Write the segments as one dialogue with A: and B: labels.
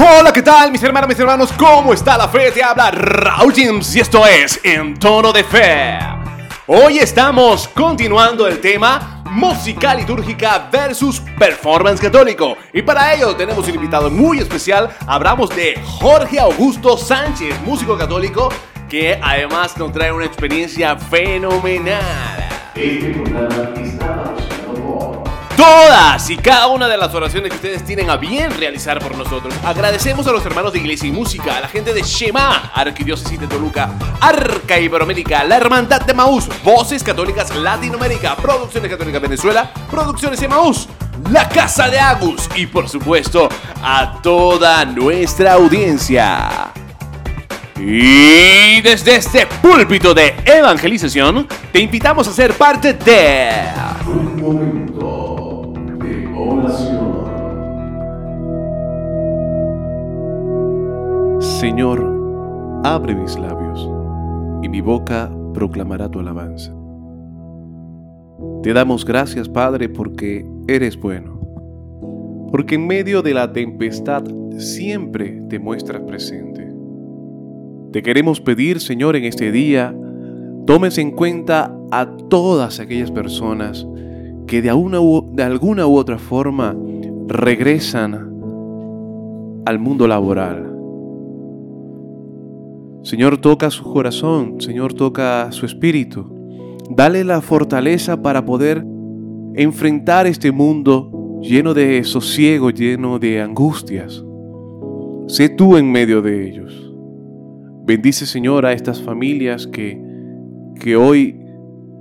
A: Hola, ¿qué tal mis hermanos, mis hermanos? ¿Cómo está la fe? Te habla Raúl James y esto es En Tono de Fe. Hoy estamos continuando el tema música litúrgica versus performance católico. Y para ello tenemos un invitado muy especial. Hablamos de Jorge Augusto Sánchez, músico católico, que además nos trae una experiencia fenomenal. Este todas y cada una de las oraciones que ustedes tienen a bien realizar por nosotros. Agradecemos a los hermanos de Iglesia y Música, a la gente de Shema, Arquidiócesis de Toluca, Arca Iberoamérica, la Hermandad de Maús, Voces Católicas Latinoamérica, Producciones Católicas Venezuela, Producciones Maús, la Casa de Agus y por supuesto a toda nuestra audiencia. Y desde este púlpito de evangelización, te invitamos a ser parte de... Señor, abre mis labios, y mi boca proclamará tu alabanza. Te damos gracias, Padre, porque eres bueno, porque en medio de la tempestad siempre te muestras presente. Te queremos pedir, Señor, en este día, tomes en cuenta a todas aquellas personas que de, de alguna u otra forma regresan al mundo laboral, Señor, toca su corazón, Señor, toca su espíritu. Dale la fortaleza para poder enfrentar este mundo lleno de sosiego, lleno de angustias. Sé tú en medio de ellos. Bendice, Señor, a estas familias que, que hoy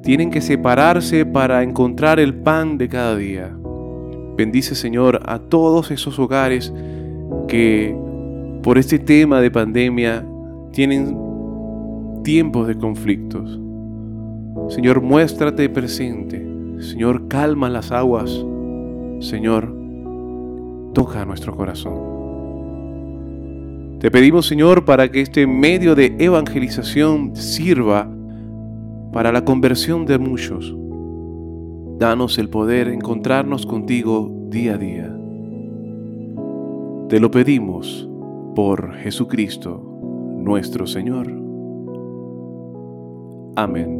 A: tienen que separarse para encontrar el pan de cada día. Bendice, Señor, a todos esos hogares que por este tema de pandemia tienen tiempos de conflictos. Señor, muéstrate presente. Señor, calma las aguas. Señor, toca nuestro corazón. Te pedimos, Señor, para que este medio de evangelización sirva para la conversión de muchos. Danos el poder encontrarnos contigo día a día. Te lo pedimos por Jesucristo nuestro Señor. Amén.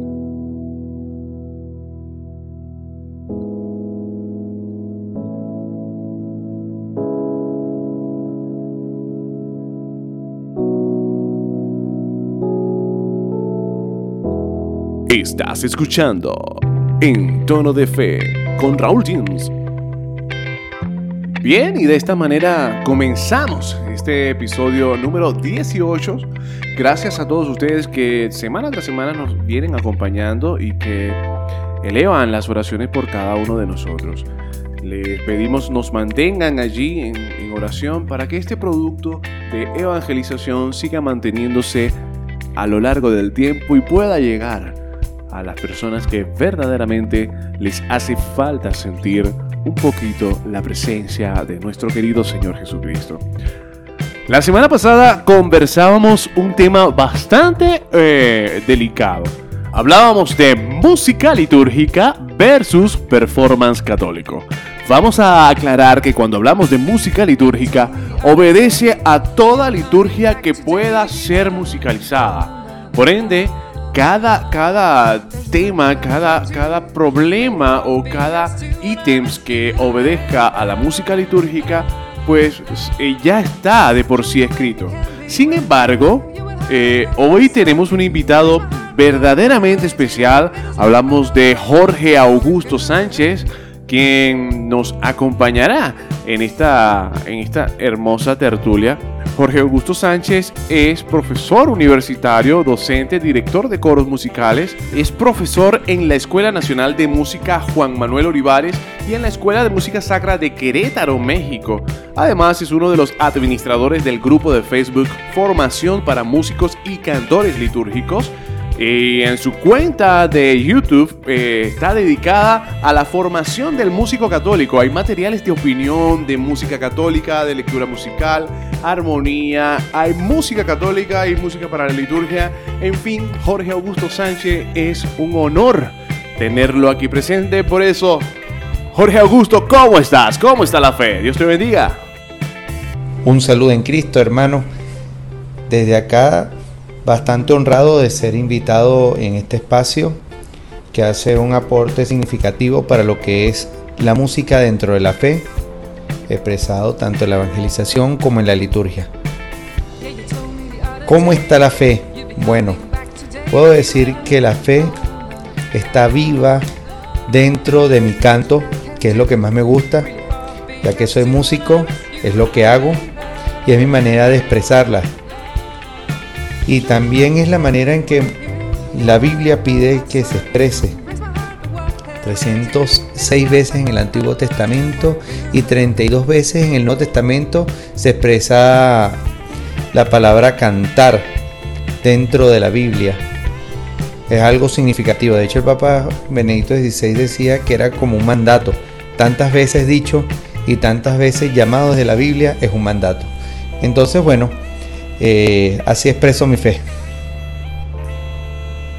A: Estás escuchando En Tono de Fe con Raúl James. Bien, y de esta manera comenzamos este episodio número 18. Gracias a todos ustedes que semana tras semana nos vienen acompañando y que elevan las oraciones por cada uno de nosotros. Les pedimos nos mantengan allí en, en oración para que este producto de evangelización siga manteniéndose a lo largo del tiempo y pueda llegar a las personas que verdaderamente les hace falta sentir un poquito la presencia de nuestro querido Señor Jesucristo. La semana pasada conversábamos un tema bastante eh, delicado. Hablábamos de música litúrgica versus performance católico. Vamos a aclarar que cuando hablamos de música litúrgica, obedece a toda liturgia que pueda ser musicalizada. Por ende, cada, cada tema, cada, cada problema o cada ítems que obedezca a la música litúrgica pues eh, ya está de por sí escrito. Sin embargo, eh, hoy tenemos un invitado verdaderamente especial. Hablamos de Jorge Augusto Sánchez, quien nos acompañará en esta, en esta hermosa tertulia Jorge Augusto Sánchez es profesor universitario, docente, director de coros musicales, es profesor en la Escuela Nacional de Música Juan Manuel Olivares y en la Escuela de Música Sacra de Querétaro, México. Además es uno de los administradores del grupo de Facebook Formación para Músicos y Cantores Litúrgicos y en su cuenta de YouTube eh, está dedicada a la formación del músico católico. Hay materiales de opinión, de música católica, de lectura musical, armonía, hay música católica y música para la liturgia. En fin, Jorge Augusto Sánchez es un honor tenerlo aquí presente. Por eso, Jorge Augusto, ¿cómo estás? ¿Cómo está la fe? Dios te bendiga.
B: Un saludo en Cristo, hermano. Desde acá, bastante honrado de ser invitado en este espacio que hace un aporte significativo para lo que es la música dentro de la fe, expresado tanto en la evangelización como en la liturgia. ¿Cómo está la fe? Bueno, puedo decir que la fe está viva dentro de mi canto, que es lo que más me gusta, ya que soy músico, es lo que hago y es mi manera de expresarla. Y también es la manera en que la Biblia pide que se exprese. 306 veces en el Antiguo Testamento y 32 veces en el Nuevo Testamento se expresa la palabra cantar dentro de la Biblia. Es algo significativo. De hecho, el Papa Benedicto XVI decía que era como un mandato. Tantas veces dicho y tantas veces llamado desde la Biblia es un mandato. Entonces, bueno, eh, así expreso mi fe.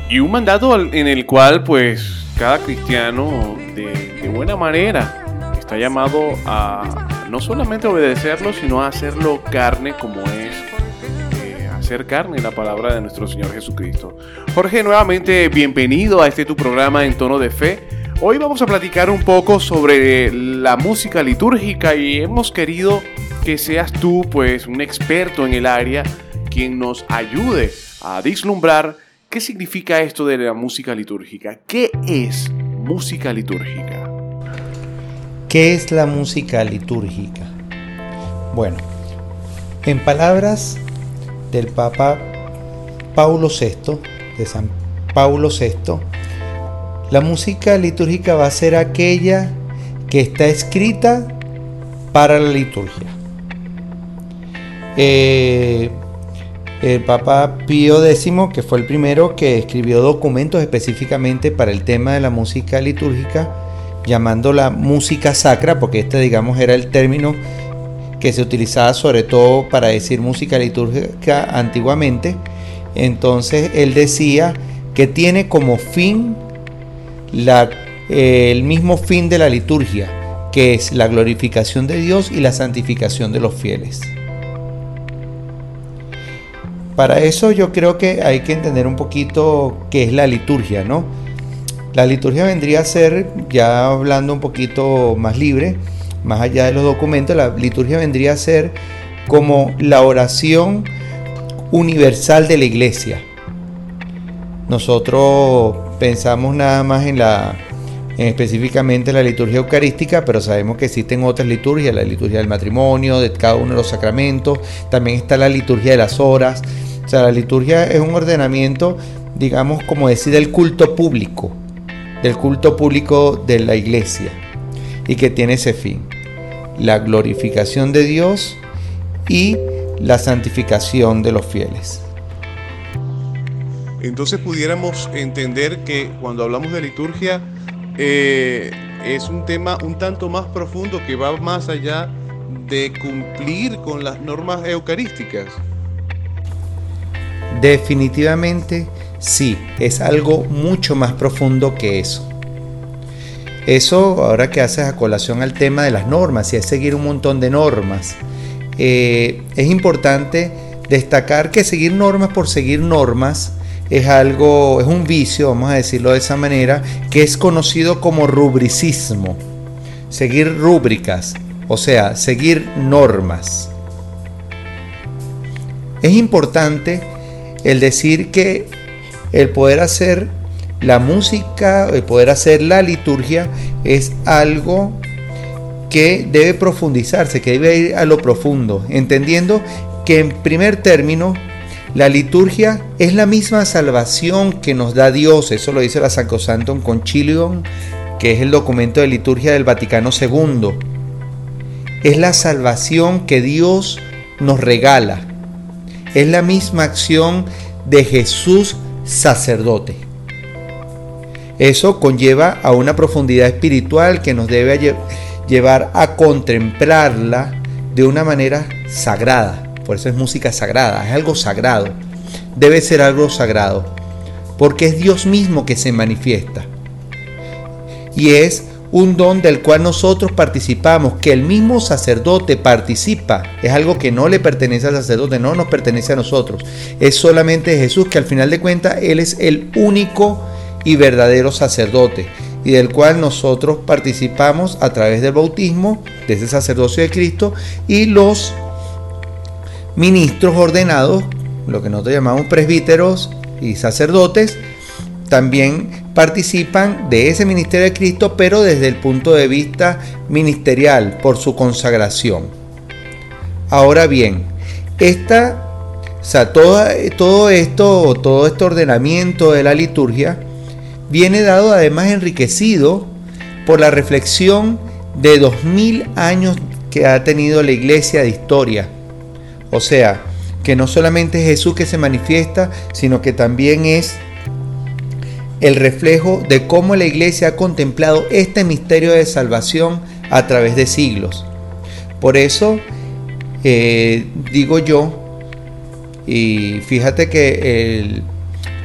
A: Y un mandato en el cual, pues, cada cristiano de, buena manera está llamado a no solamente obedecerlo, sino a hacerlo carne como es eh, hacer carne la palabra de nuestro Señor Jesucristo. Jorge, nuevamente bienvenido a este tu programa en tono de fe. Hoy vamos a platicar un poco sobre la música litúrgica y hemos querido que seas tú pues un experto en el área quien nos ayude a vislumbrar qué significa esto de la música litúrgica. ¿Qué es música litúrgica?
B: ¿Qué es la música litúrgica? Bueno, en palabras del Papa Paulo VI, de San Paulo VI, la música litúrgica va a ser aquella que está escrita para la liturgia. Eh, el Papa Pío X, que fue el primero que escribió documentos específicamente para el tema de la música litúrgica, llamándola música sacra, porque este digamos era el término que se utilizaba sobre todo para decir música litúrgica antiguamente. Entonces él decía que tiene como fin eh, el mismo fin de la liturgia, que es la glorificación de Dios y la santificación de los fieles. Para eso yo creo que hay que entender un poquito qué es la liturgia, ¿no? La liturgia vendría a ser, ya hablando un poquito más libre, más allá de los documentos, la liturgia vendría a ser como la oración universal de la iglesia. Nosotros pensamos nada más en la en específicamente la liturgia eucarística, pero sabemos que existen otras liturgias, la liturgia del matrimonio, de cada uno de los sacramentos, también está la liturgia de las horas. O sea, la liturgia es un ordenamiento, digamos, como decir, del culto público, del culto público de la iglesia, y que tiene ese fin, la glorificación de Dios y la santificación de los fieles.
A: Entonces pudiéramos entender que cuando hablamos de liturgia eh, es un tema un tanto más profundo que va más allá de cumplir con las normas eucarísticas.
B: Definitivamente sí, es algo mucho más profundo que eso. Eso, ahora que haces a colación al tema de las normas y es seguir un montón de normas, eh, es importante destacar que seguir normas por seguir normas es algo, es un vicio, vamos a decirlo de esa manera, que es conocido como rubricismo. Seguir rúbricas, o sea, seguir normas. Es importante el decir que el poder hacer la música, el poder hacer la liturgia es algo que debe profundizarse, que debe ir a lo profundo, entendiendo que en primer término la liturgia es la misma salvación que nos da Dios, eso lo dice la Sacrosanctum Concilium, que es el documento de liturgia del Vaticano II. Es la salvación que Dios nos regala. Es la misma acción de Jesús sacerdote. Eso conlleva a una profundidad espiritual que nos debe llevar a contemplarla de una manera sagrada por eso es música sagrada, es algo sagrado. Debe ser algo sagrado, porque es Dios mismo que se manifiesta. Y es un don del cual nosotros participamos, que el mismo sacerdote participa, es algo que no le pertenece al sacerdote, no nos pertenece a nosotros, es solamente Jesús que al final de cuentas Él es el único y verdadero sacerdote y del cual nosotros participamos a través del bautismo, de ese sacerdocio de Cristo y los ministros ordenados, lo que nosotros llamamos presbíteros y sacerdotes, también participan de ese ministerio de Cristo, pero desde el punto de vista ministerial, por su consagración. Ahora bien, esta, o sea, todo, todo esto, todo este ordenamiento de la liturgia, viene dado además enriquecido por la reflexión de dos mil años que ha tenido la iglesia de historia. O sea, que no solamente es Jesús que se manifiesta, sino que también es el reflejo de cómo la iglesia ha contemplado este misterio de salvación a través de siglos. Por eso eh, digo yo, y fíjate que el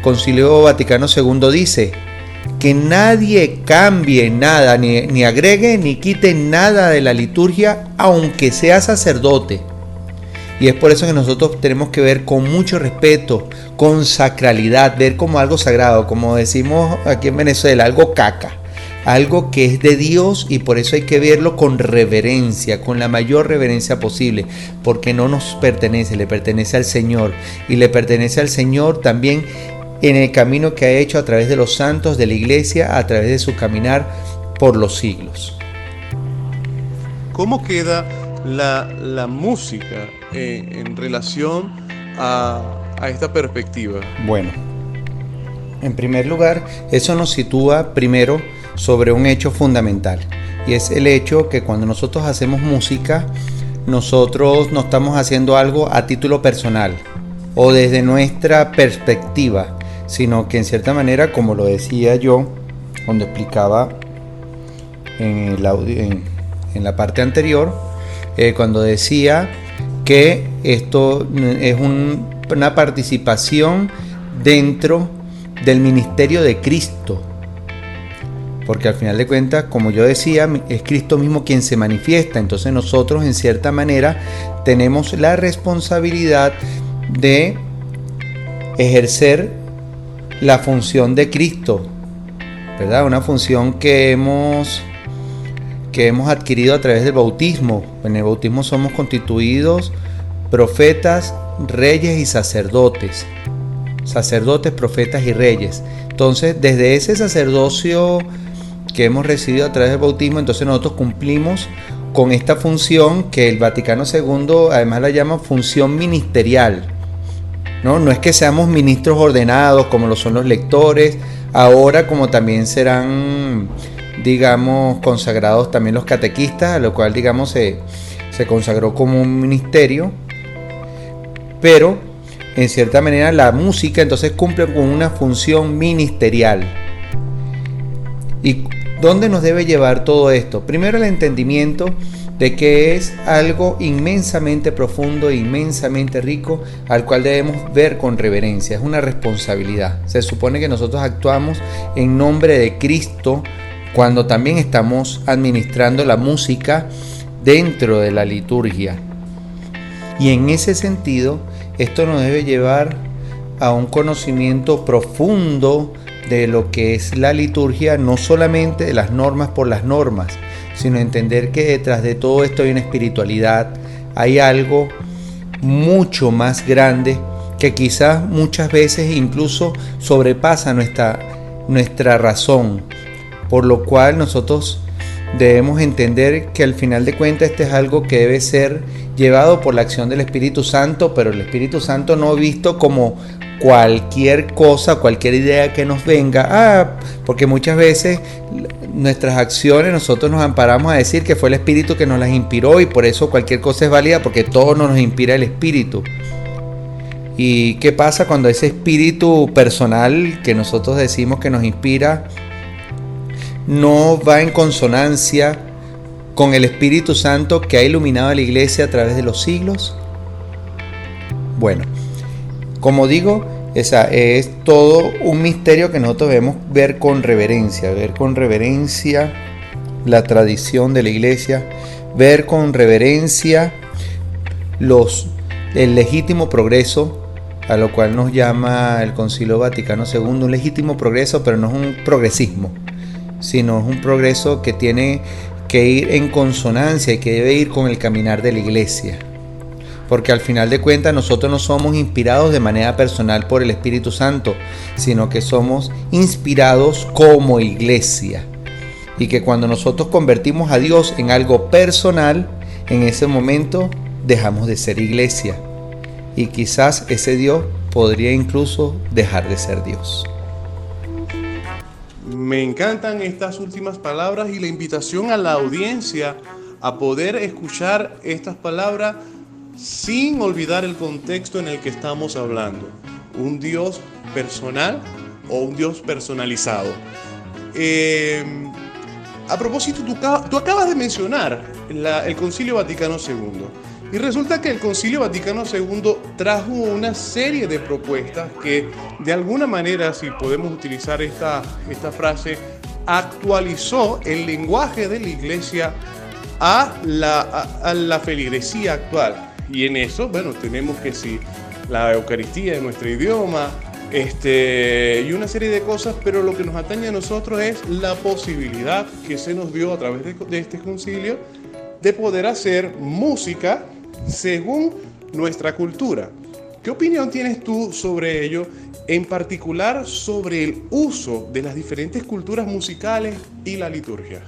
B: Concilio Vaticano II dice que nadie cambie nada, ni, ni agregue ni quite nada de la liturgia, aunque sea sacerdote. Y es por eso que nosotros tenemos que ver con mucho respeto, con sacralidad, ver como algo sagrado, como decimos aquí en Venezuela, algo caca, algo que es de Dios y por eso hay que verlo con reverencia, con la mayor reverencia posible, porque no nos pertenece, le pertenece al Señor y le pertenece al Señor también en el camino que ha hecho a través de los santos de la iglesia, a través de su caminar por los siglos.
A: ¿Cómo queda la, música eh, en relación a, esta perspectiva?
B: Bueno, en primer lugar, eso nos sitúa primero sobre un hecho fundamental, y es el hecho que cuando nosotros hacemos música, nosotros no estamos haciendo algo a título personal o desde nuestra perspectiva, sino que en cierta manera, como lo decía yo cuando explicaba en, en, la parte anterior, eh, cuando decía que esto es una participación dentro del ministerio de Cristo. Porque al final de cuentas, como yo decía, es Cristo mismo quien se manifiesta. Entonces nosotros en cierta manera tenemos la responsabilidad de ejercer la función de Cristo, ¿verdad? Una función que hemos, que hemos adquirido a través del bautismo. En el bautismo somos constituidos profetas, reyes y sacerdotes. Sacerdotes, profetas y reyes. Entonces, desde ese sacerdocio que hemos recibido a través del bautismo, entonces nosotros cumplimos con esta función que el Vaticano II además la llama función ministerial. ¿no? es que seamos ministros ordenados como lo son los lectores, ahora como también serán, digamos, consagrados también los catequistas, a lo cual, digamos, se, se consagró como un ministerio, pero en cierta manera la música entonces cumple con una función ministerial. ¿Y dónde nos debe llevar todo esto? Primero el entendimiento de que es algo inmensamente profundo e inmensamente rico al cual debemos ver con reverencia, es una responsabilidad. Se supone que nosotros actuamos en nombre de Cristo cuando también estamos administrando la música dentro de la liturgia. Y en ese sentido, esto nos debe llevar a un conocimiento profundo de lo que es la liturgia, no solamente de las normas por las normas, sino entender que detrás de todo esto hay una espiritualidad, hay algo mucho más grande que quizás muchas veces incluso sobrepasa nuestra, nuestra razón, por lo cual nosotros debemos entender que al final de cuentas este es algo que debe ser llevado por la acción del Espíritu Santo, pero el Espíritu Santo no visto como cualquier cosa, cualquier idea que nos venga, ah, porque muchas veces nuestras acciones nosotros nos amparamos a decir que fue el Espíritu que nos las inspiró y por eso cualquier cosa es válida porque todo nos inspira el Espíritu. ¿Y qué pasa cuando ese espíritu personal que nosotros decimos que nos inspira no va en consonancia con el Espíritu Santo que ha iluminado a la iglesia a través de los siglos? Bueno, como digo, esa es todo un misterio que nosotros debemos ver con reverencia, ver con reverencia la tradición de la iglesia, ver con reverencia los, el legítimo progreso a lo cual nos llama el Concilio Vaticano II, un legítimo progreso, pero no es un progresismo, sino es un progreso que tiene que ir en consonancia y que debe ir con el caminar de la iglesia. Porque al final de cuentas nosotros no somos inspirados de manera personal por el Espíritu Santo, sino que somos inspirados como iglesia. Y que cuando nosotros convertimos a Dios en algo personal, en ese momento dejamos de ser iglesia y quizás ese Dios podría incluso dejar de ser Dios.
A: Me encantan estas últimas palabras y la invitación a la audiencia a poder escuchar estas palabras sin olvidar el contexto en el que estamos hablando. Un Dios personal o un Dios personalizado. Eh, a propósito, tú, acabas de mencionar el Concilio Vaticano II. Y resulta que el Concilio Vaticano II trajo una serie de propuestas que de alguna manera, si podemos utilizar esta, esta frase, actualizó el lenguaje de la iglesia a la, a, la feligresía actual. Y en eso, bueno, tenemos que si la Eucaristía en nuestro idioma, este, y una serie de cosas, pero lo que nos atañe a nosotros es la posibilidad que se nos dio a través de, de este concilio de poder hacer música según nuestra cultura. ¿Qué opinión tienes tú sobre ello, en particular sobre el uso de las diferentes culturas musicales y la liturgia?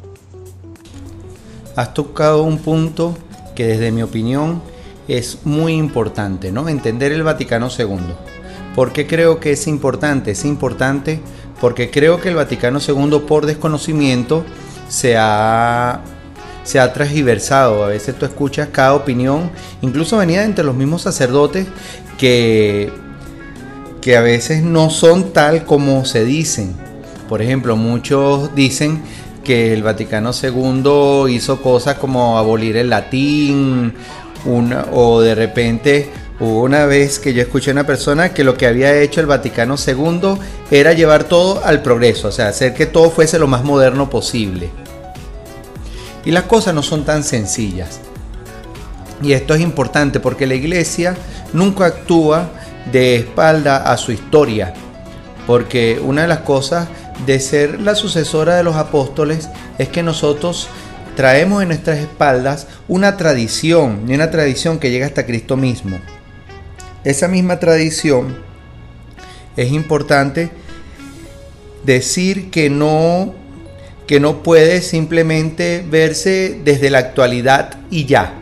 B: Has tocado un punto que desde mi opinión es muy importante, ¿no? Entender el Vaticano II. ¿Por qué creo que es importante? Es importante porque creo que el Vaticano II por desconocimiento se ha se ha transversado. A veces tú escuchas cada opinión, incluso venida entre los mismos sacerdotes, que, que a veces no son tal como se dicen. Por ejemplo, muchos dicen que el Vaticano II hizo cosas como abolir el latín, una, o de repente hubo una vez que yo escuché a una persona que lo que había hecho el Vaticano II era llevar todo al progreso, o sea, hacer que todo fuese lo más moderno posible. Y las cosas no son tan sencillas. Y esto es importante porque la iglesia nunca actúa de espalda a su historia. Porque una de las cosas de ser la sucesora de los apóstoles es que nosotros traemos en nuestras espaldas una tradición, y una tradición que llega hasta Cristo mismo. Esa misma tradición es importante decir que no que no puede simplemente verse desde la actualidad y ya.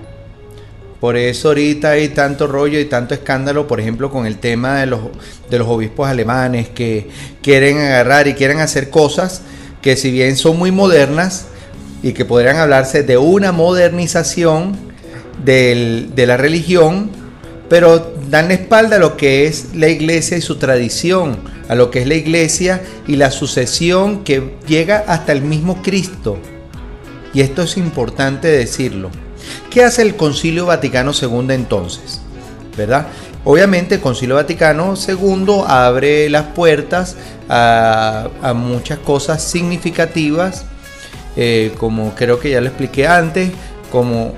B: Por eso ahorita hay tanto rollo y tanto escándalo, por ejemplo, con el tema de los, de los obispos alemanes que quieren agarrar y quieren hacer cosas que si bien son muy modernas y que podrían hablarse de una modernización de la religión, pero dan la espalda a lo que es la iglesia y su tradición, a lo que es la iglesia y la sucesión que llega hasta el mismo Cristo. Y esto es importante decirlo. ¿Qué hace el Concilio Vaticano II entonces? ¿Verdad? Obviamente el Concilio Vaticano II abre las puertas a, muchas cosas significativas, eh, como creo que ya lo expliqué antes, como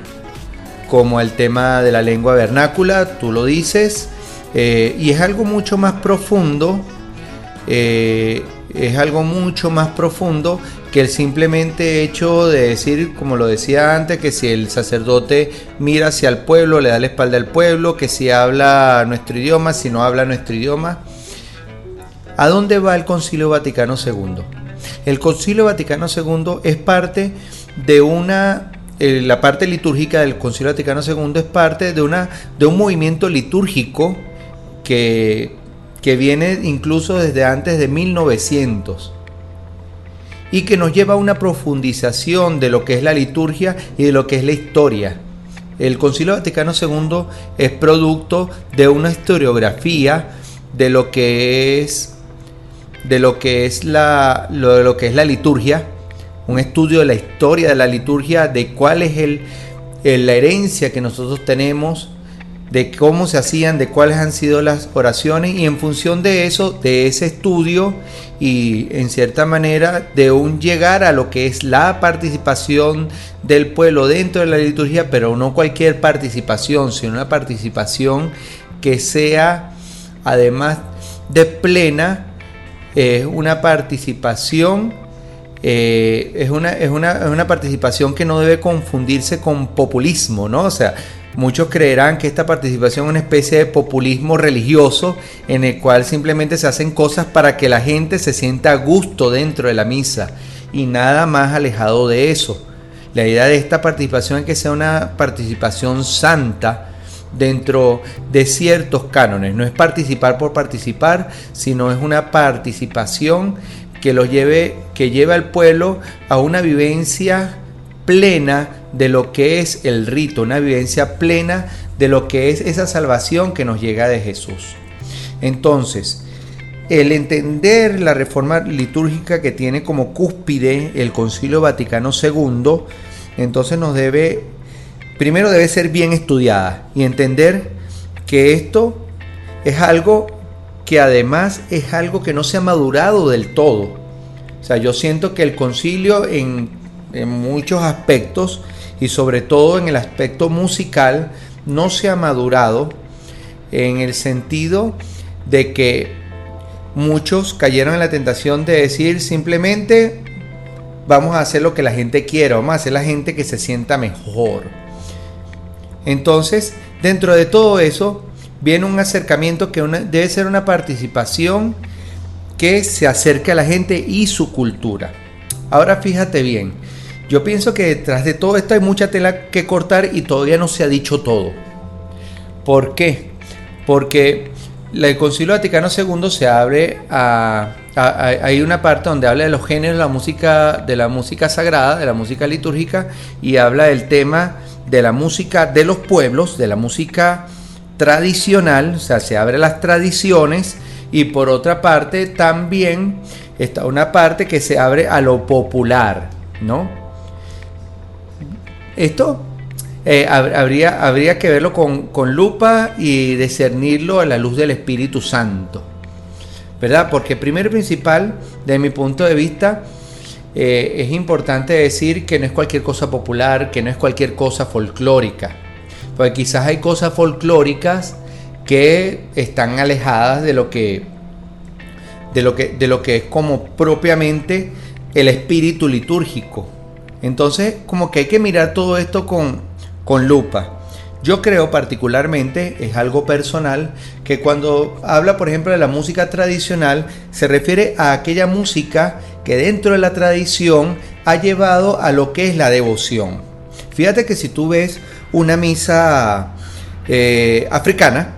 B: como el tema de la lengua vernácula, tú lo dices, eh, y es algo mucho más profundo, eh, es algo mucho más profundo que el simplemente hecho de decir, como lo decía antes, que si el sacerdote mira hacia el pueblo, le da la espalda al pueblo, que si habla nuestro idioma, si no habla nuestro idioma. ¿A dónde va el Concilio Vaticano II? El Concilio Vaticano II es parte de una eh, la parte litúrgica del Concilio Vaticano II es parte de, una, de un movimiento litúrgico que, que viene incluso desde antes de 1900 y que nos lleva a una profundización de lo que es la liturgia y de lo que es la historia. El Concilio Vaticano II es producto de una historiografía de lo que es de lo que es la, lo, lo que es la liturgia un estudio de la historia de la liturgia, de cuál es el, la herencia que nosotros tenemos de cómo se hacían, de cuáles han sido las oraciones y en función de eso, de ese estudio y en cierta manera de un llegar a lo que es la participación del pueblo dentro de la liturgia, pero no cualquier participación, sino una participación que sea además de plena, una participación, eh, es, una, es, una, es una participación que no debe confundirse con populismo, ¿no? O sea, Muchos creerán que esta participación es una especie de populismo religioso en el cual simplemente se hacen cosas para que la gente se sienta a gusto dentro de la misa y nada más alejado de eso. La idea de esta participación es que sea una participación santa dentro de ciertos cánones. No es participar por participar, sino es una participación que los lleve, que lleva al pueblo a una vivencia plena de lo que es el rito, una vivencia plena de lo que es esa salvación que nos llega de Jesús. Entonces, el entender la reforma litúrgica que tiene como cúspide el Concilio Vaticano II, entonces nos debe, primero debe ser bien estudiada y entender que esto es algo que además es algo que no se ha madurado del todo. O sea, yo siento que el concilio en en muchos aspectos y sobre todo en el aspecto musical no se ha madurado en el sentido de que muchos cayeron en la tentación de decir simplemente vamos a hacer lo que la gente quiera, vamos a hacer la gente que se sienta mejor. Entonces, dentro de todo eso, viene un acercamiento que debe ser una participación que se acerque a la gente y su cultura. Ahora fíjate bien, yo pienso que detrás de todo esto hay mucha tela que cortar y todavía no se ha dicho todo. ¿Por qué? Porque el Concilio Vaticano II se abre a, hay una parte donde habla de los géneros de la música de la música sagrada, de la música litúrgica y habla del tema de la música de los pueblos, de la música tradicional, o sea, se abre las tradiciones y por otra parte también está una parte que se abre a lo popular, ¿no? Esto eh, habría, habría que verlo con, lupa y discernirlo a la luz del Espíritu Santo. ¿Verdad? Porque primero y principal, de mi punto de vista, eh, es importante decir que no es cualquier cosa popular, que no es cualquier cosa folclórica. Porque quizás hay cosas folclóricas que están alejadas de lo que, de lo que, de lo que es como propiamente el espíritu litúrgico. Entonces, como que hay que mirar todo esto con, con lupa. Yo creo particularmente, es algo personal, que cuando habla, por ejemplo, de la música tradicional, se refiere a aquella música que dentro de la tradición ha llevado a lo que es la devoción. Fíjate que si tú ves una misa eh, africana,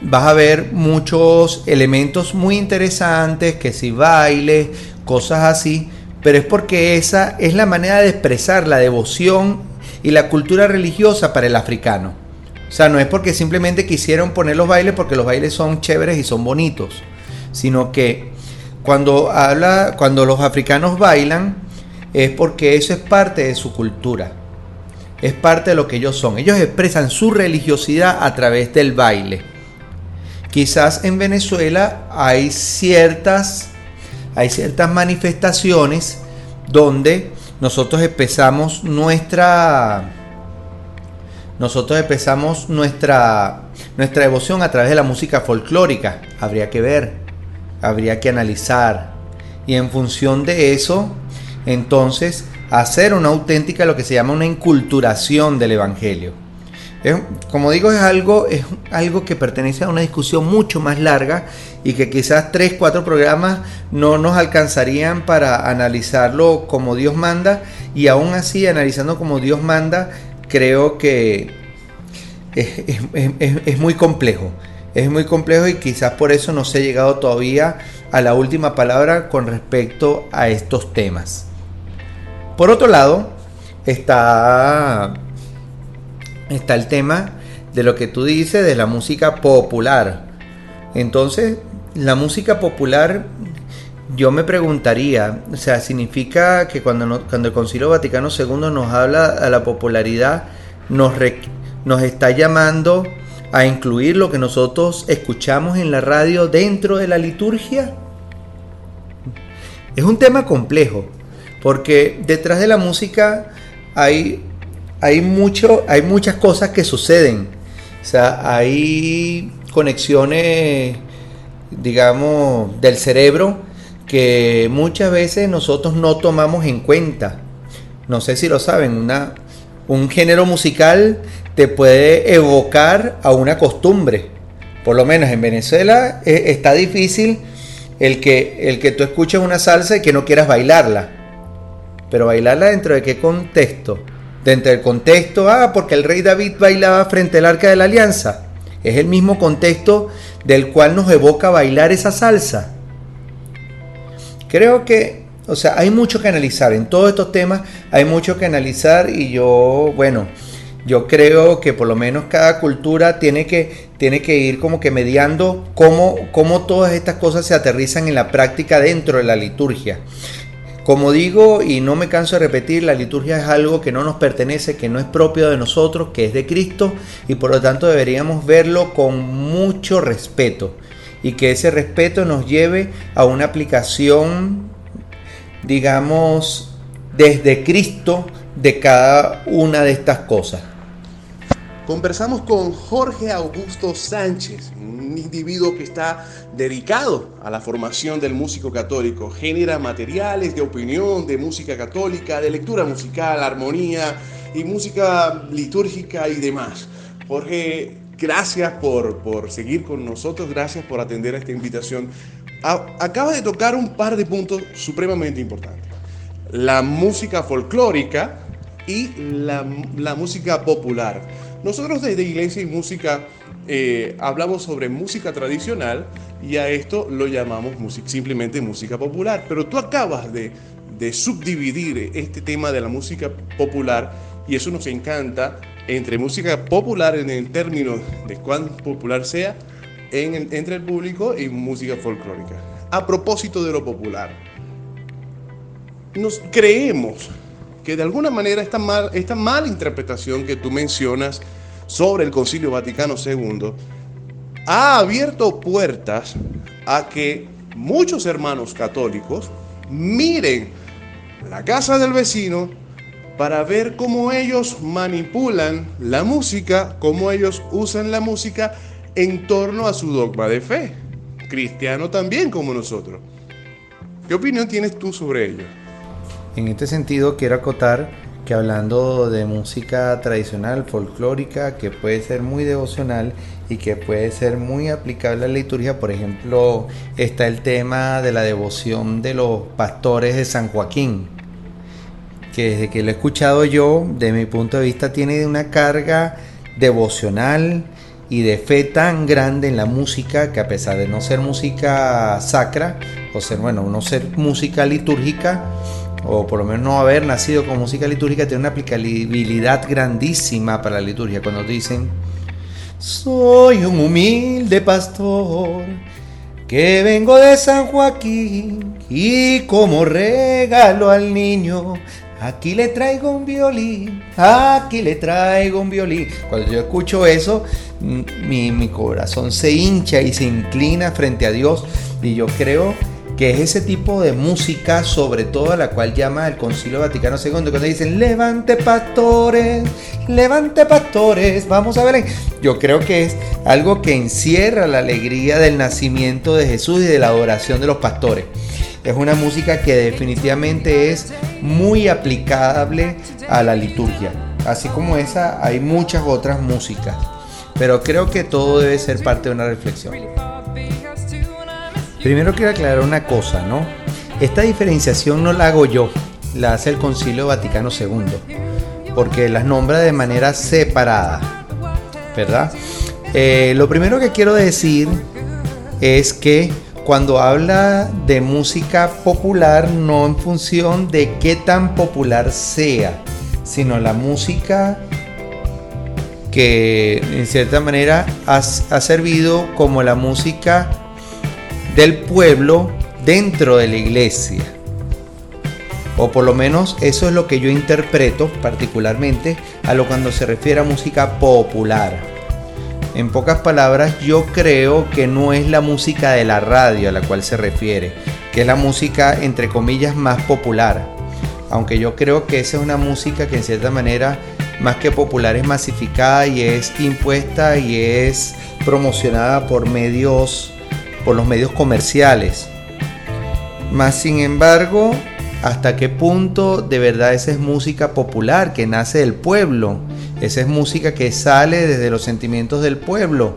B: vas a ver muchos elementos muy interesantes, que si baile, cosas así, pero es porque esa es la manera de expresar la devoción y la cultura religiosa para el africano. O sea, no es porque simplemente quisieron poner los bailes porque los bailes son chéveres y son bonitos, sino que cuando habla cuando los africanos bailan es porque eso es parte de su cultura. Es parte de lo que ellos son. Ellos expresan su religiosidad a través del baile. Quizás en Venezuela hay ciertas hay ciertas manifestaciones donde nosotros empezamos nuestra nosotros empezamos nuestra nuestra devoción a través de la música folclórica. Habría que ver, habría que analizar y en función de eso, entonces hacer una auténtica lo que se llama una inculturación del evangelio como digo, es algo, es algo que pertenece a una discusión mucho más larga y que quizás tres, cuatro programas no nos alcanzarían para analizarlo como Dios manda y aún así analizando como Dios manda creo que es, muy complejo. Es muy complejo y quizás por eso no se ha llegado todavía a la última palabra con respecto a estos temas. Por otro lado, está está el tema de lo que tú dices de la música popular. Entonces, la música popular, yo me preguntaría, o sea, significa que cuando, el Concilio Vaticano II nos habla a la popularidad, nos está llamando a incluir lo que nosotros escuchamos en la radio dentro de la liturgia? Es un tema complejo, porque detrás de la música hay, hay, mucho, hay muchas cosas que suceden. O sea, hay conexiones, digamos, del cerebro que muchas veces nosotros no tomamos en cuenta. No sé si lo saben, una, un género musical te puede evocar a una costumbre. Por lo menos en Venezuela eh, está difícil el que, el que tú escuches una salsa y que no quieras bailarla. Pero bailarla dentro de qué contexto? Dentro del contexto, ah, porque el rey David bailaba frente al arca de la alianza. Es el mismo contexto del cual nos evoca bailar esa salsa. Creo que, o sea, hay mucho que analizar. En todos estos temas hay mucho que analizar y yo, bueno, yo creo que por lo menos cada cultura tiene que, tiene que ir como que mediando cómo, cómo todas estas cosas se aterrizan en la práctica dentro de la liturgia. Como digo, y no me canso de repetir, la liturgia es algo que no nos pertenece, que no es propio de nosotros, que es de Cristo, y por lo tanto deberíamos verlo con mucho respeto, y que ese respeto nos lleve a una aplicación, digamos, desde Cristo de cada una de estas cosas.
A: Conversamos con Jorge Augusto Sánchez, un individuo que está dedicado a la formación del músico católico. Genera materiales de opinión, de música católica, de lectura musical, armonía y música litúrgica y demás. Jorge, gracias por, por seguir con nosotros, gracias por atender a esta invitación. acaba de tocar un par de puntos supremamente importantes. La música folclórica y la, la música popular. Nosotros desde Iglesia y Música eh, hablamos sobre música tradicional y a esto lo llamamos simplemente música popular. Pero tú acabas de, subdividir este tema de la música popular y eso nos encanta entre música popular en el término de cuán popular sea entre el público y música folclórica. A propósito de lo popular, nos creemos que de alguna manera esta, mal, esta mala interpretación que tú mencionas sobre el Concilio Vaticano II ha abierto puertas a que muchos hermanos católicos miren la casa del vecino para ver cómo ellos manipulan la música, cómo ellos usan la música en torno a su dogma de fe. Cristiano también como nosotros. ¿Qué opinión tienes tú sobre ello?
B: En este sentido, quiero acotar que hablando de música tradicional, folclórica, que puede ser muy devocional y que puede ser muy aplicable a la liturgia, por ejemplo, está el tema de la devoción de los pastores de San Joaquín, que desde que lo he escuchado yo, de mi punto de vista, tiene una carga devocional y de fe tan grande en la música que a pesar de no ser música sacra, o ser, bueno, no ser música litúrgica, o por lo menos no haber nacido con música litúrgica, tiene una aplicabilidad grandísima para la liturgia. Cuando dicen, soy un humilde pastor que vengo de San Joaquín y como regalo al niño, aquí le traigo un violín, aquí le traigo un violín. Cuando yo escucho eso, mi, mi corazón se hincha y se inclina frente a Dios y yo creo que es ese tipo de música, sobre todo a la cual llama el Concilio Vaticano II, cuando dicen, levante pastores, levante pastores, vamos a ver. Yo creo que es algo que encierra la alegría del nacimiento de Jesús y de la adoración de los pastores. Es una música que definitivamente es muy aplicable a la liturgia. Así como esa, hay muchas otras músicas. Pero creo que todo debe ser parte de una reflexión. Primero quiero aclarar una cosa, ¿no? Esta diferenciación no la hago yo, la hace el Concilio Vaticano II, porque las nombra de manera separada, ¿verdad? Eh, lo primero que quiero decir es que cuando habla de música popular, no en función de qué tan popular sea, sino la música que en cierta manera ha, ha servido como la música del pueblo dentro de la iglesia. O por lo menos eso es lo que yo interpreto particularmente a lo cuando se refiere a música popular. En pocas palabras, yo creo que no es la música de la radio a la cual se refiere, que es la música entre comillas más popular. Aunque yo creo que esa es una música que en cierta manera, más que popular, es masificada y es impuesta y es promocionada por medios, por los medios comerciales. Más sin embargo, ¿hasta qué punto de verdad esa es música popular que nace del pueblo? Esa es música que sale desde los sentimientos del pueblo.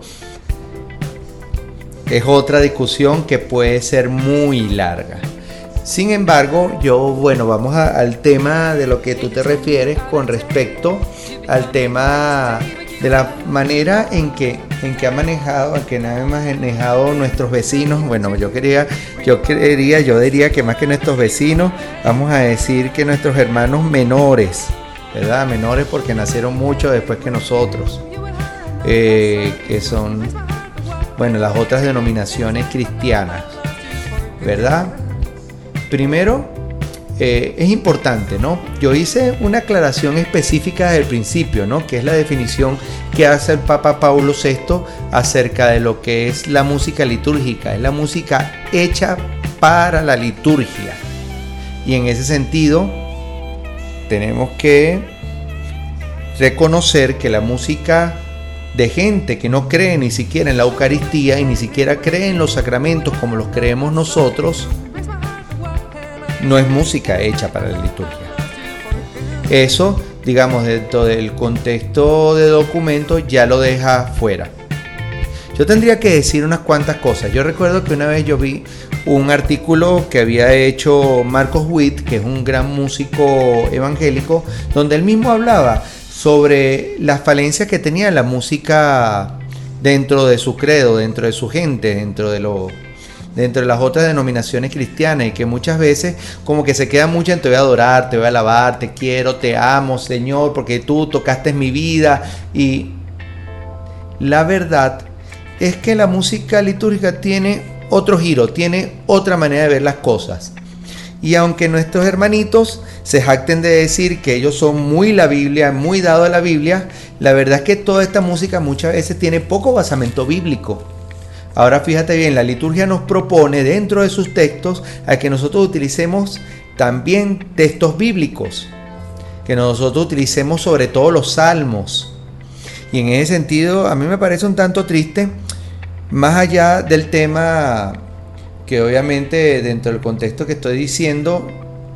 B: Es otra discusión que puede ser muy larga. Sin embargo, yo, bueno, vamos al tema de lo que tú te refieres con respecto al tema de la manera en que, en que ha manejado, en que han manejado nuestros vecinos. Bueno, yo quería, yo quería, yo diría que más que nuestros vecinos, vamos a decir que nuestros hermanos menores, ¿verdad? Menores porque nacieron mucho después que nosotros, eh, que son, bueno, las otras denominaciones cristianas, ¿verdad? Primero, eh, es importante, ¿no? Yo hice una aclaración específica desde el principio, ¿no? Que es la definición que hace el Papa Paulo VI acerca de lo que es la música litúrgica. Es la música hecha para la liturgia. Y en ese sentido, tenemos que reconocer que la música de gente que no cree ni siquiera en la Eucaristía y ni siquiera cree en los sacramentos como los creemos nosotros, no es música hecha para la liturgia. Eso, digamos, dentro del contexto de documento ya lo deja fuera. Yo tendría que decir unas cuantas cosas. Yo recuerdo que una vez yo vi un artículo que había hecho Marcos Witt, que es un gran músico evangélico, donde él mismo hablaba sobre las falencias que tenía la música dentro de su credo, dentro de su gente, dentro de los dentro de las otras denominaciones cristianas y que muchas veces como que se queda mucho en te voy a adorar, te voy a alabar, te quiero, te amo, Señor, porque tú tocaste mi vida y la verdad es que la música litúrgica tiene otro giro, tiene otra manera de ver las cosas. Y aunque nuestros hermanitos se jacten de decir que ellos son muy la Biblia, muy dados a la Biblia, la verdad es que toda esta música muchas veces tiene poco basamento bíblico. Ahora fíjate bien, la liturgia nos propone dentro de sus textos a que nosotros utilicemos también textos bíblicos, que nosotros utilicemos sobre todo los salmos. Y en ese sentido a mí me parece un tanto triste, más allá del tema que obviamente dentro del contexto que estoy diciendo,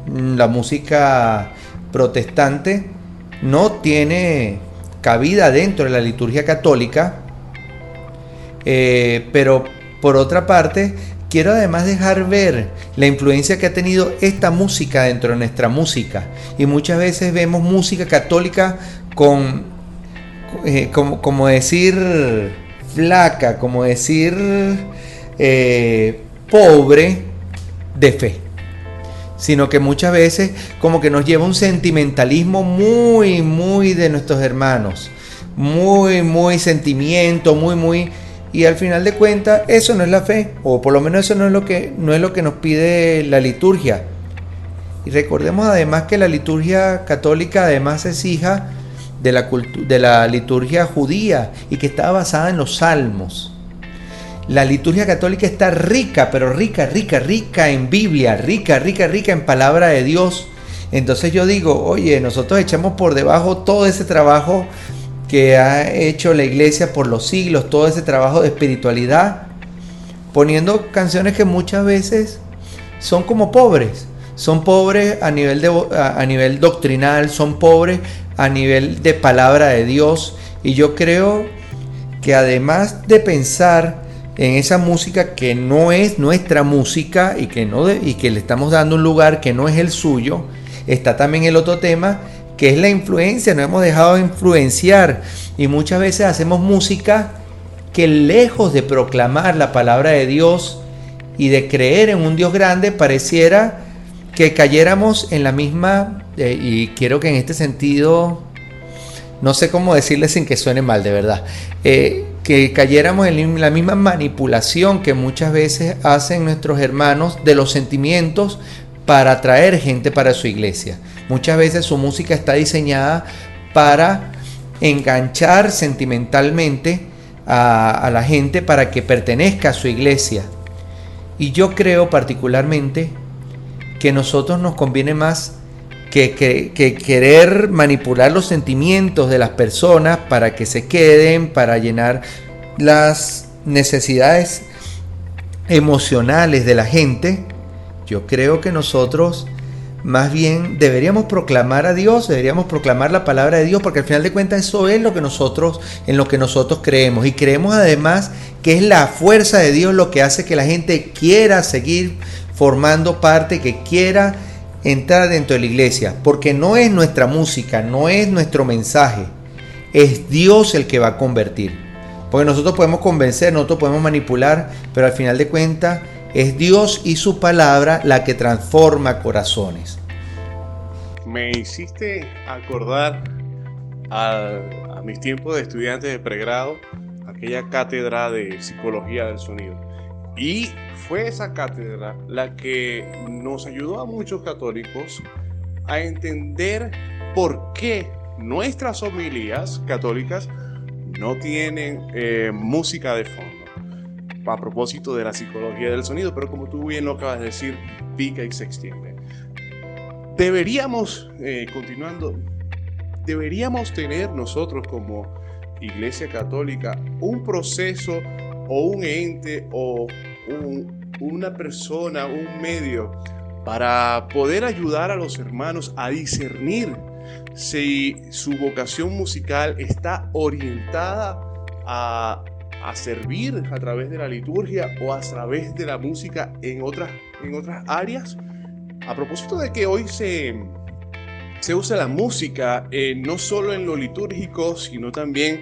B: la música protestante no tiene cabida dentro de la liturgia católica, eh, pero por otra parte, quiero además dejar ver la influencia que ha tenido esta música dentro de nuestra música. Y muchas veces vemos música católica con, eh, como, decir, flaca, como decir, eh, pobre de fe. Sino que muchas veces como que nos lleva un sentimentalismo muy, muy de nuestros hermanos. Muy, muy sentimiento, muy, muy y al final de cuentas, eso no es la fe, o por lo menos eso no es lo que, no es lo que nos pide la liturgia. Y recordemos además que la liturgia católica además es hija de la, de la liturgia judía y que está basada en los salmos. La liturgia católica está rica, pero rica, rica, rica en Biblia, rica, rica, rica en palabra de Dios. Entonces yo digo, oye, nosotros echamos por debajo todo ese trabajo que ha hecho la iglesia por los siglos, todo ese trabajo de espiritualidad, poniendo canciones que muchas veces son como pobres, son pobres a nivel, de, a, nivel doctrinal, son pobres a nivel de palabra de Dios. Y yo creo que además de pensar en esa música que no es nuestra música y que, no y que le estamos dando un lugar que no es el suyo, está también el otro tema que es la influencia, nos hemos dejado influenciar y muchas veces hacemos música que lejos de proclamar la palabra de Dios y de creer en un Dios grande, pareciera que cayéramos en la misma, eh, y quiero que en este sentido, no sé cómo decirle sin que suene mal, de verdad, eh, que cayéramos en la misma manipulación que muchas veces hacen nuestros hermanos de los sentimientos para atraer gente para su iglesia. Muchas veces su música está diseñada para enganchar sentimentalmente a, la gente para que pertenezca a su iglesia. Y yo creo particularmente que nosotros nos conviene más que, que, querer manipular los sentimientos de las personas para que se queden, para llenar las necesidades emocionales de la gente, yo creo que nosotros más bien deberíamos proclamar a Dios, deberíamos proclamar la palabra de Dios, porque al final de cuentas eso es lo que nosotros, en lo que nosotros creemos. Y creemos además que es la fuerza de Dios lo que hace que la gente quiera seguir formando parte, que quiera entrar dentro de la iglesia, porque no es nuestra música, no es nuestro mensaje, es Dios el que va a convertir. Porque nosotros podemos convencer, nosotros podemos manipular, pero al final de cuentas es Dios y su palabra la que transforma corazones.
A: Me hiciste acordar a, mis tiempos de estudiante de pregrado, aquella cátedra de psicología del sonido. Y fue esa cátedra la que nos ayudó a muchos católicos a entender por qué nuestras homilías católicas no tienen eh, música de fondo. A propósito de la psicología del sonido, pero como tú bien lo acabas de decir, pica y se extiende. Deberíamos, eh, continuando, deberíamos tener nosotros como Iglesia Católica un proceso o un ente o una persona, un medio para poder ayudar a los hermanos a discernir si su vocación musical está orientada a, servir a través de la liturgia o a través de la música en otras, en otras áreas. A propósito de que hoy se, se usa la música eh, no solo en lo litúrgico, sino también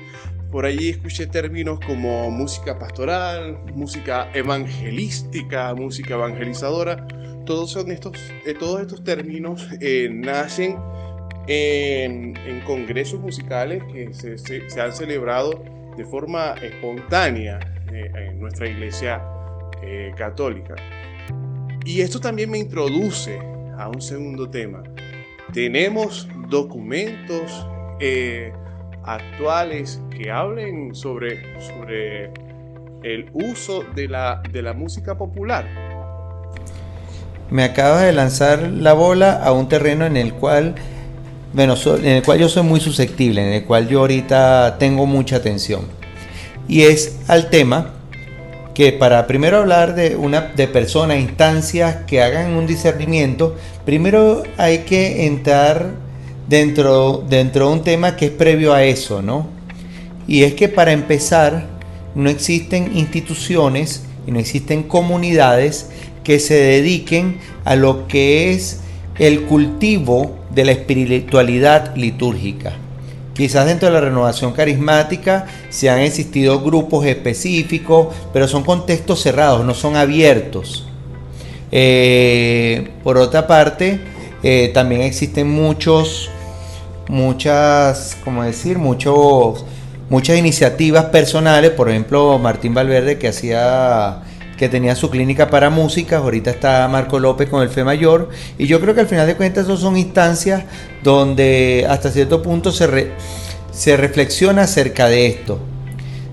A: por allí escuché términos como música pastoral, música evangelística, música evangelizadora. Todos, son estos, eh, todos estos términos eh, nacen en, congresos musicales que se, han celebrado de forma espontánea eh, en nuestra iglesia eh, católica. Y esto también me introduce a un segundo tema. Tenemos documentos eh, actuales que hablen sobre, sobre el uso de la, de la música popular.
B: Me acabas de lanzar la bola a un terreno en el cual bueno, en el cual yo soy muy susceptible, en el cual yo ahorita tengo mucha atención. Y es al tema que para primero hablar de una de personas, instancias que hagan un discernimiento, primero hay que entrar dentro, dentro de un tema que es previo a eso, ¿no? Y es que para empezar, no existen instituciones y no existen comunidades que se dediquen a lo que es el cultivo de la espiritualidad litúrgica. Quizás dentro de la renovación carismática se han existido grupos específicos, pero son contextos cerrados, no son abiertos. Eh, por otra parte, eh, también existen muchos, muchas, ¿cómo decir? Muchos, muchas iniciativas personales, por ejemplo, Martín Valverde que hacía que tenía su clínica para música, ahorita está Marco López con el Fe Mayor, y yo creo que al final de cuentas esas son instancias donde hasta cierto punto se, se reflexiona acerca de esto.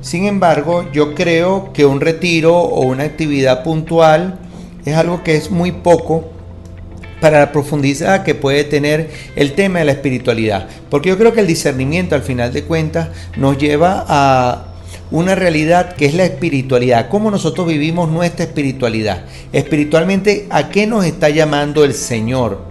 B: Sin embargo, yo creo que un retiro o una actividad puntual es algo que es muy poco para la profundidad que puede tener el tema de la espiritualidad. Porque yo creo que el discernimiento al final de cuentas nos lleva a una realidad que es la espiritualidad, cómo nosotros vivimos nuestra espiritualidad. Espiritualmente, ¿a qué nos está llamando el Señor?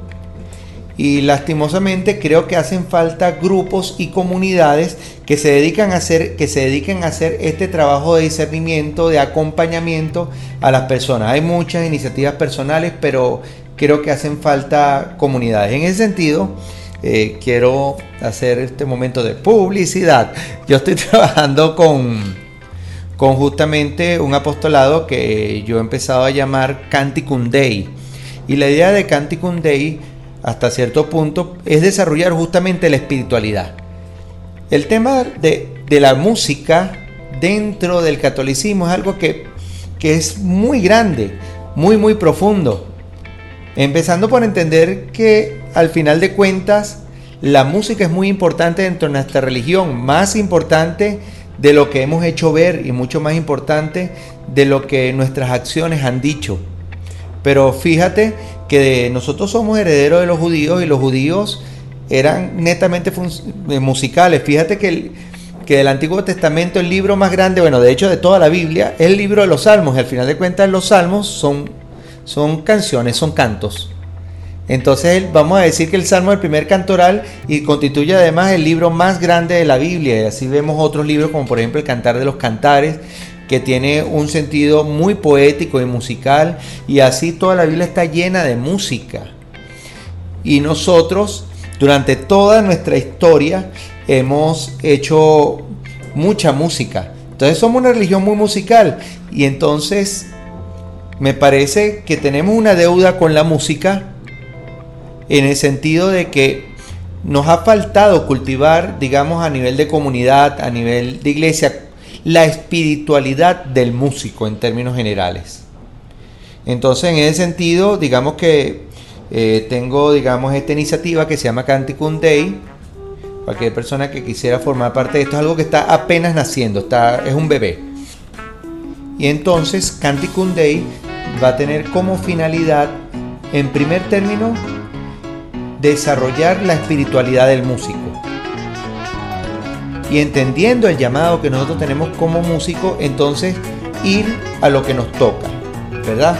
B: Y lastimosamente creo que hacen falta grupos y comunidades que se dedican a hacer, que se dediquen a hacer este trabajo de discernimiento, de acompañamiento a las personas. Hay muchas iniciativas personales, pero creo que hacen falta comunidades. En ese sentido, eh, quiero hacer este momento de publicidad. Yo estoy trabajando con, con justamente un apostolado que yo he empezado a llamar Canticum Dei. Y la idea de Canticum Dei, hasta cierto punto, es desarrollar justamente la espiritualidad. El tema de, de la música dentro del catolicismo es algo que, que es muy grande, muy, muy profundo. Empezando por entender que al final de cuentas la música es muy importante dentro de nuestra religión, más importante de lo que hemos hecho ver y mucho más importante de lo que nuestras acciones han dicho. Pero fíjate que nosotros somos herederos de los judíos y los judíos eran netamente eh, musicales. Fíjate que, el, que del Antiguo Testamento el libro más grande, bueno, de hecho de toda la Biblia, es el libro de los Salmos. Y al final de cuentas los Salmos son, son canciones, son cantos. Entonces vamos a decir que el Salmo es el primer cantoral y constituye además el libro más grande de la Biblia. Y así vemos otros libros como por ejemplo el Cantar de los Cantares, que tiene un sentido muy poético y musical. Y así toda la Biblia está llena de música. Y nosotros durante toda nuestra historia hemos hecho mucha música. Entonces somos una religión muy musical. Y entonces me parece que tenemos una deuda con la música en el sentido de que nos ha faltado cultivar, digamos, a nivel de comunidad, a nivel de iglesia, la espiritualidad del músico en términos generales. Entonces, en ese sentido, digamos que eh, tengo, digamos, esta iniciativa que se llama Canticum Day. Cualquier persona que quisiera formar parte de esto es algo que está apenas naciendo, está, es un bebé. Y entonces Canticum Day va a tener como finalidad, en primer término, desarrollar la espiritualidad del músico. Y entendiendo el llamado que nosotros tenemos como músico, entonces ir a lo que nos toca, ¿verdad?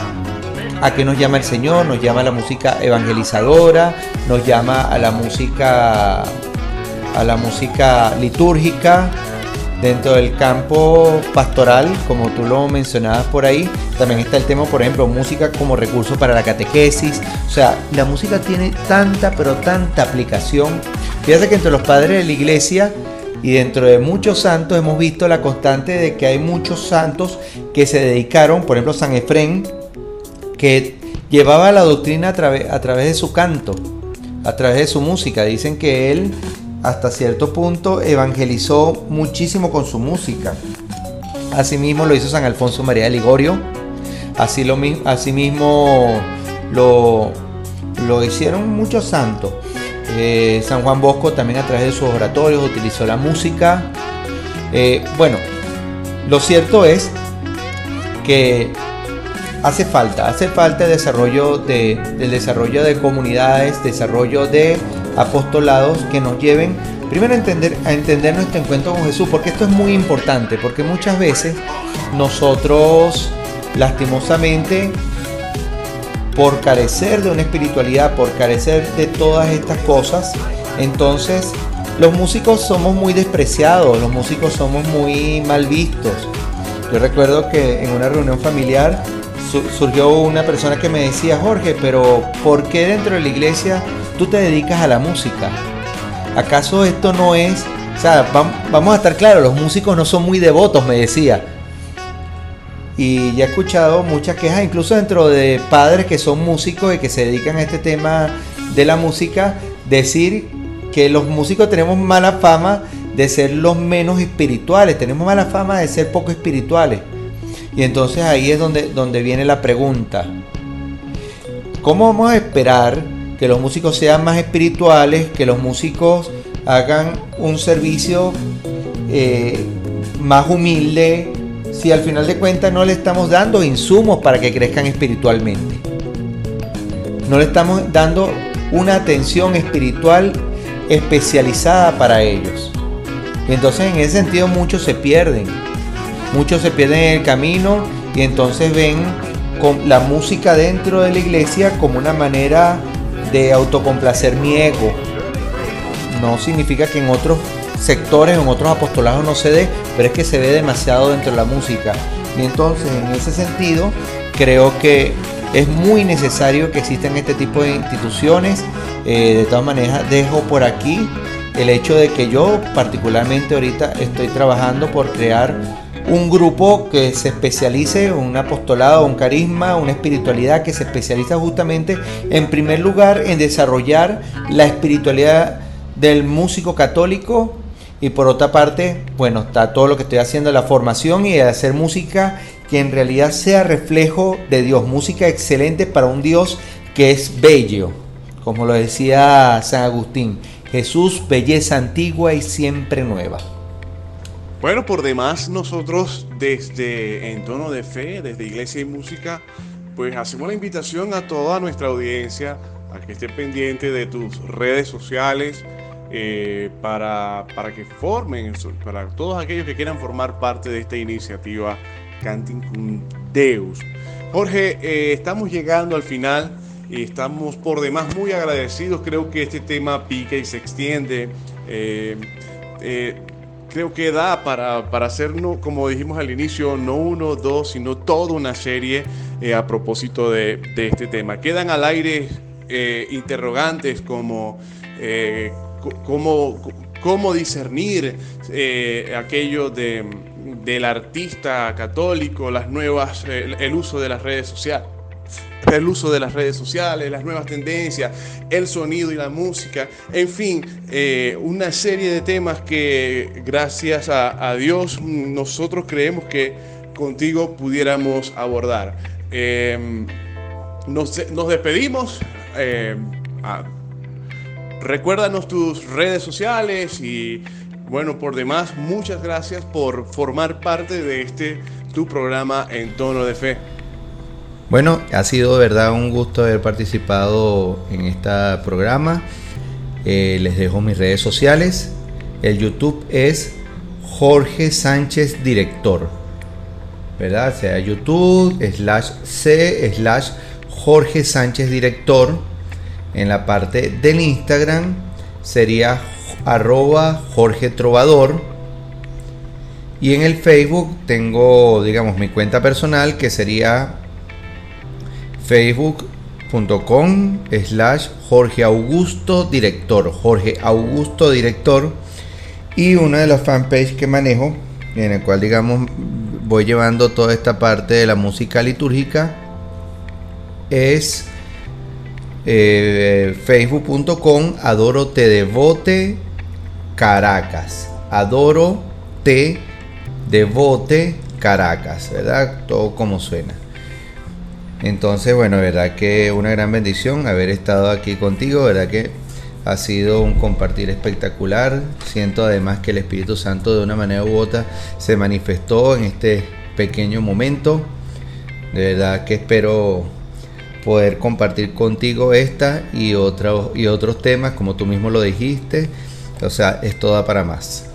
B: ¿A qué nos llama el Señor? Nos llama la música evangelizadora, nos llama a la música a la música litúrgica, dentro del campo pastoral, como tú lo mencionabas por ahí, también está el tema, por ejemplo, música como recurso para la catequesis. O sea, la música tiene tanta, pero tanta aplicación. Fíjate que entre los padres de la iglesia y dentro de muchos santos hemos visto la constante de que hay muchos santos que se dedicaron, por ejemplo, San Efrén, que llevaba la doctrina a, a través de su canto, a través de su música. Dicen que él hasta cierto punto evangelizó muchísimo con su música. Asimismo lo hizo San Alfonso María de Ligorio. Así lo, asimismo lo, lo hicieron muchos santos. Eh, San Juan Bosco también a través de sus oratorios utilizó la música. Eh, bueno, lo cierto es que hace falta, hace falta el desarrollo de, el desarrollo de comunidades, desarrollo de apostolados que nos lleven primero a entender, a entender nuestro encuentro con Jesús, porque esto es muy importante, porque muchas veces nosotros lastimosamente por carecer de una espiritualidad, por carecer de todas estas cosas, entonces los músicos somos muy despreciados, los músicos somos muy mal vistos. Yo recuerdo que en una reunión familiar surgió una persona que me decía, Jorge, pero ¿por qué dentro de la iglesia tú te dedicas a la música? ¿Acaso esto no es... O sea, vamos a estar claros, los músicos no son muy devotos, me decía. Y ya he escuchado muchas quejas, incluso dentro de padres que son músicos y que se dedican a este tema de la música, decir que los músicos tenemos mala fama de ser los menos espirituales, tenemos mala fama de ser poco espirituales. Y entonces ahí es donde, donde viene la pregunta. ¿Cómo vamos a esperar que los músicos sean más espirituales, que los músicos hagan un servicio eh, más humilde, si al final de cuentas no le estamos dando insumos para que crezcan espiritualmente? No le estamos dando una atención espiritual especializada para ellos. Entonces en ese sentido muchos se pierden. Muchos se pierden en el camino y entonces ven con la música dentro de la iglesia como una manera de autocomplacer mi ego. No significa que en otros sectores, en otros apostolados no se dé, pero es que se ve demasiado dentro de la música. Y entonces en ese sentido creo que es muy necesario que existan este tipo de instituciones. Eh, de todas maneras dejo por aquí el hecho de que yo particularmente ahorita estoy trabajando por crear un grupo que se especialice, un apostolado, un carisma, una espiritualidad que se especializa justamente en primer lugar en desarrollar la espiritualidad del músico católico y por otra parte, bueno, está todo lo que estoy haciendo, la formación y hacer música que en realidad sea reflejo de Dios, música excelente para un Dios que es bello, como lo decía San Agustín, Jesús, belleza antigua y siempre nueva.
A: Bueno, por demás, nosotros desde En Tono de Fe, desde Iglesia y Música, pues hacemos la invitación a toda nuestra audiencia a que esté pendiente de tus redes sociales eh, para, para que formen, para todos aquellos que quieran formar parte de esta iniciativa Canting con Deus. Jorge, eh, estamos llegando al final y estamos por demás muy agradecidos. Creo que este tema pica y se extiende. Eh, creo que da para, para hacer, como dijimos al inicio, no uno, dos, sino toda una serie eh, a propósito de, este tema. Quedan al aire eh, interrogantes como eh, cómo, discernir aquello de, del artista católico, las nuevas, el uso de las redes sociales el uso de las redes sociales, las nuevas tendencias, el sonido y la música, en fin, eh, una serie de temas que gracias a, Dios nosotros creemos que contigo pudiéramos abordar. Em, nos, despedimos. Em, recuérdanos tus redes sociales y bueno, por demás, muchas gracias por formar parte de este tu programa en tono de fe.
B: Bueno, ha sido de verdad un gusto haber participado en este programa. Eh, les dejo mis redes sociales. El YouTube es Jorge Sánchez Director. ¿Verdad? Sea YouTube slash C slash Jorge Sánchez Director. En la parte del Instagram sería arroba Jorge Trovador. Y en el Facebook tengo, digamos, mi cuenta personal que sería facebook.com slash Jorge Augusto Director, Jorge Augusto Director y una de las fanpages que manejo, en el cual digamos voy llevando toda esta parte de la música litúrgica, es eh, facebook.com Adoro Te Devote Caracas, Adoro Te Devote Caracas, ¿verdad? Todo como suena. Entonces, bueno, verdad que una gran bendición haber estado aquí contigo, verdad que ha sido un compartir espectacular. Siento además que el Espíritu Santo de una manera u otra se manifestó en este pequeño momento. De verdad que espero poder compartir contigo esta y, otros y otros temas, como tú mismo lo dijiste. O sea, es toda para más.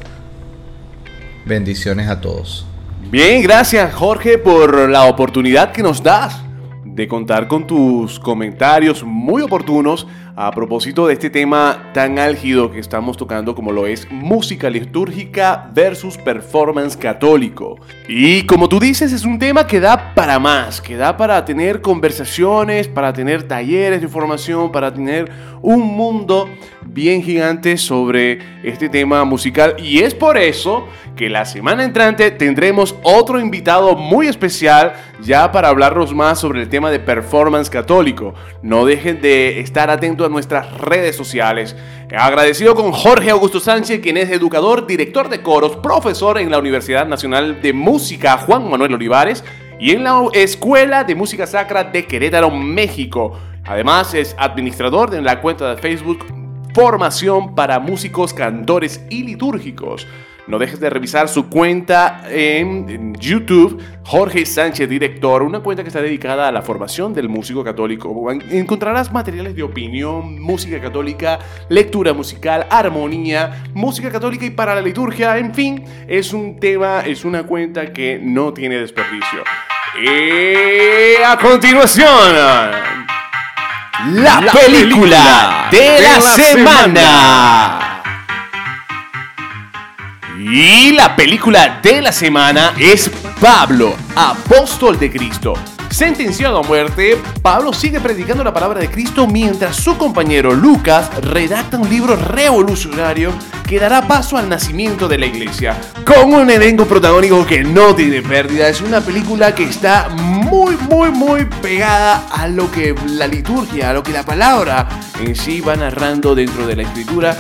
B: Bendiciones a todos.
A: Bien, gracias Jorge por la oportunidad que nos das de contar con tus comentarios muy oportunos a propósito de este tema tan álgido que estamos tocando como lo es música litúrgica versus performance católico. Y como tú dices, es un tema que da para más, que da para tener conversaciones, para tener talleres de formación, para tener un mundo bien gigante sobre este tema musical. Y es por eso que la semana entrante tendremos otro invitado muy especial ya para hablarnos más sobre el tema de performance católico. No dejen de estar atentos nuestras redes sociales. Agradecido con Jorge Augusto Sánchez, quien es educador, director de coros, profesor en la Universidad Nacional de Música Juan Manuel Olivares y en la Escuela de Música Sacra de Querétaro, México. Además es administrador de la cuenta de Facebook Formación para Músicos, Cantores y Litúrgicos. No dejes de revisar su cuenta en YouTube, Jorge Sánchez Director, una cuenta que está dedicada a la formación del músico católico. Encontrarás materiales de opinión, música católica, lectura musical, armonía, música católica y para la liturgia, en fin, es un tema, es una cuenta que no tiene desperdicio. Y a continuación, la, película, de, la, semana. Y la película de la semana es Pablo, apóstol de Cristo. Sentenciado a muerte, Pablo sigue predicando la palabra de Cristo mientras su compañero Lucas redacta un libro revolucionario que dará paso al nacimiento de la iglesia. Con un elenco protagónico que no tiene pérdida, es una película que está muy, muy, muy pegada a lo que la liturgia, a lo que la palabra en sí va narrando dentro de la escritura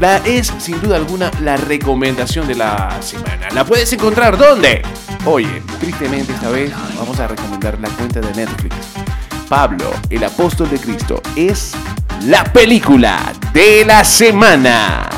A: la es sin duda alguna la recomendación de la semana. ¿La puedes encontrar dónde? Oye, tristemente esta vez vamos a recomendar la cuenta de Netflix. Pablo, el apóstol de Cristo, es la película de la semana.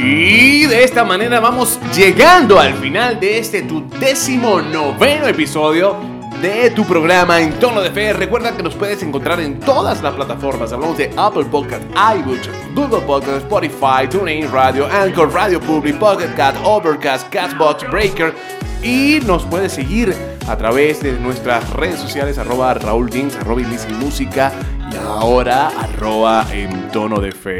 A: Y de esta manera vamos llegando al final de este tu décimo noveno episodio de tu programa En Tono de Fe. Recuerda que nos puedes encontrar en todas las plataformas. Hablamos de Apple Podcast, iBooks, Google Podcast, Spotify, TuneIn Radio, Anchor, Radio Public, Pocket Cat, Overcast, Castbox, Breaker. Y nos puedes seguir a través de nuestras redes sociales, arroba Raúl arroba Música y ahora arroba en tono de fe.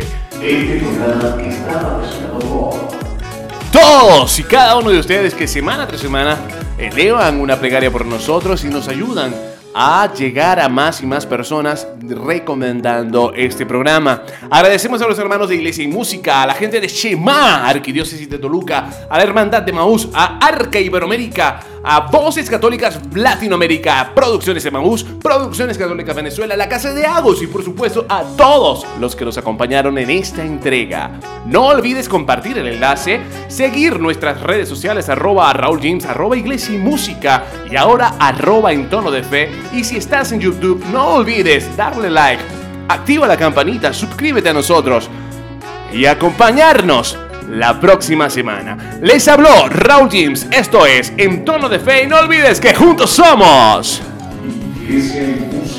A: Todos y cada uno de ustedes que semana tras semana elevan una plegaria por nosotros y nos ayudan a llegar a más y más personas recomendando este programa. Agradecemos a los hermanos de Iglesia y Música, a la gente de Shema, Arquidiócesis de Toluca, a la Hermandad de Maús, a Arca Iberoamérica, a Voces Católicas Latinoamérica, Producciones de Maús, Producciones Católicas Venezuela, la Casa de Agos y por supuesto a todos los que nos acompañaron en esta entrega. No olvides compartir el enlace, seguir nuestras redes sociales arroba Raúl arroba Iglesia y Música y ahora arroba en tono de fe. Y si estás en YouTube, no olvides darle like, activa la campanita, suscríbete a nosotros y acompañarnos la próxima semana. Les habló Raúl James, esto es En Tono de Fe y no olvides que juntos somos... Iglesia.